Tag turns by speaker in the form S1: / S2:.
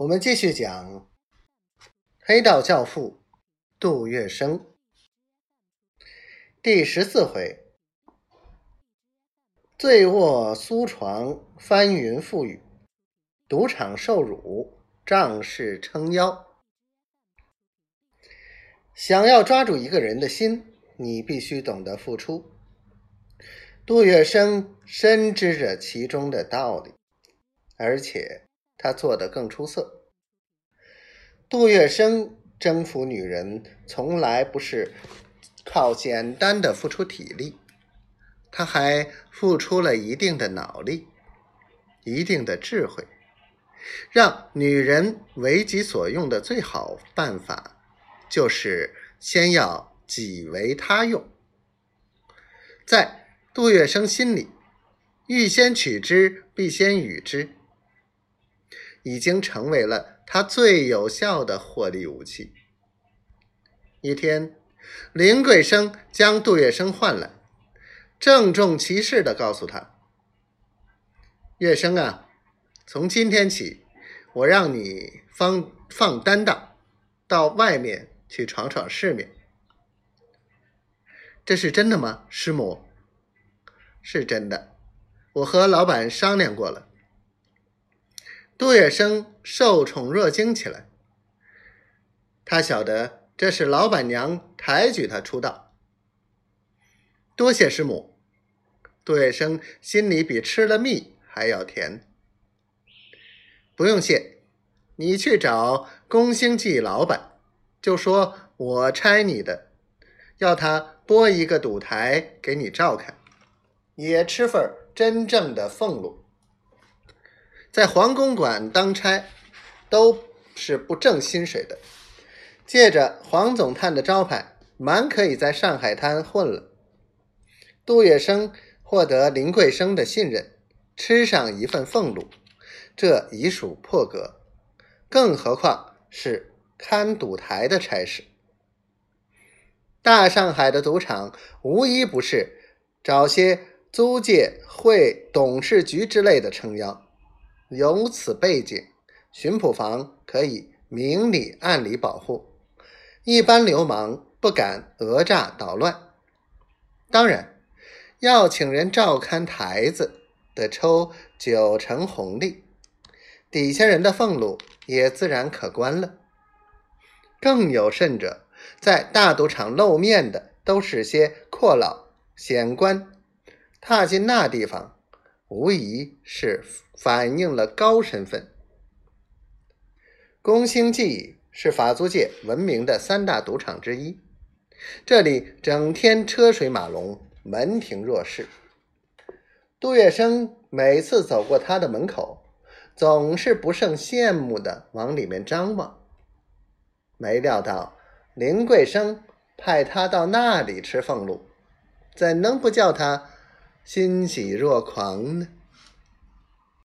S1: 我们继续讲黑道教父杜月笙第十四回：醉卧苏床，翻云覆雨；赌场受辱，仗势撑腰。想要抓住一个人的心，你必须懂得付出。杜月笙深知着其中的道理，而且。他做得更出色。杜月笙征服女人，从来不是靠简单的付出体力，他还付出了一定的脑力，一定的智慧。让女人为己所用的最好办法，就是先要己为他用。在杜月笙心里，欲先取之，必先予之。已经成为了他最有效的获利武器。一天，林桂生将杜月笙唤来，郑重其事的告诉他：“月笙啊，从今天起，我让你放放担当，到外面去闯闯世面。这是真的吗，师母？是真的，我和老板商量过了。”杜月笙受宠若惊起来，他晓得这是老板娘抬举他出道。多谢师母，杜月笙心里比吃了蜜还要甜。不用谢，你去找宫星记老板，就说我差你的，要他拨一个赌台给你照看，也吃份真正的俸禄。在黄公馆当差，都是不挣薪水的。借着黄总探的招牌，蛮可以在上海滩混了。杜月笙获得林桂生的信任，吃上一份俸禄，这已属破格。更何况是看赌台的差事。大上海的赌场，无一不是找些租界会董事局之类的撑腰。由此背景，巡捕房可以明里暗里保护，一般流氓不敢讹诈捣乱。当然，要请人照看台子，得抽九成红利，底下人的俸禄也自然可观了。更有甚者，在大赌场露面的都是些阔佬显官，踏进那地方。无疑是反映了高身份。宫星记是法租界闻名的三大赌场之一，这里整天车水马龙，门庭若市。杜月笙每次走过他的门口，总是不胜羡慕的往里面张望。没料到林桂生派他到那里吃俸禄，怎能不叫他？欣喜若狂呢。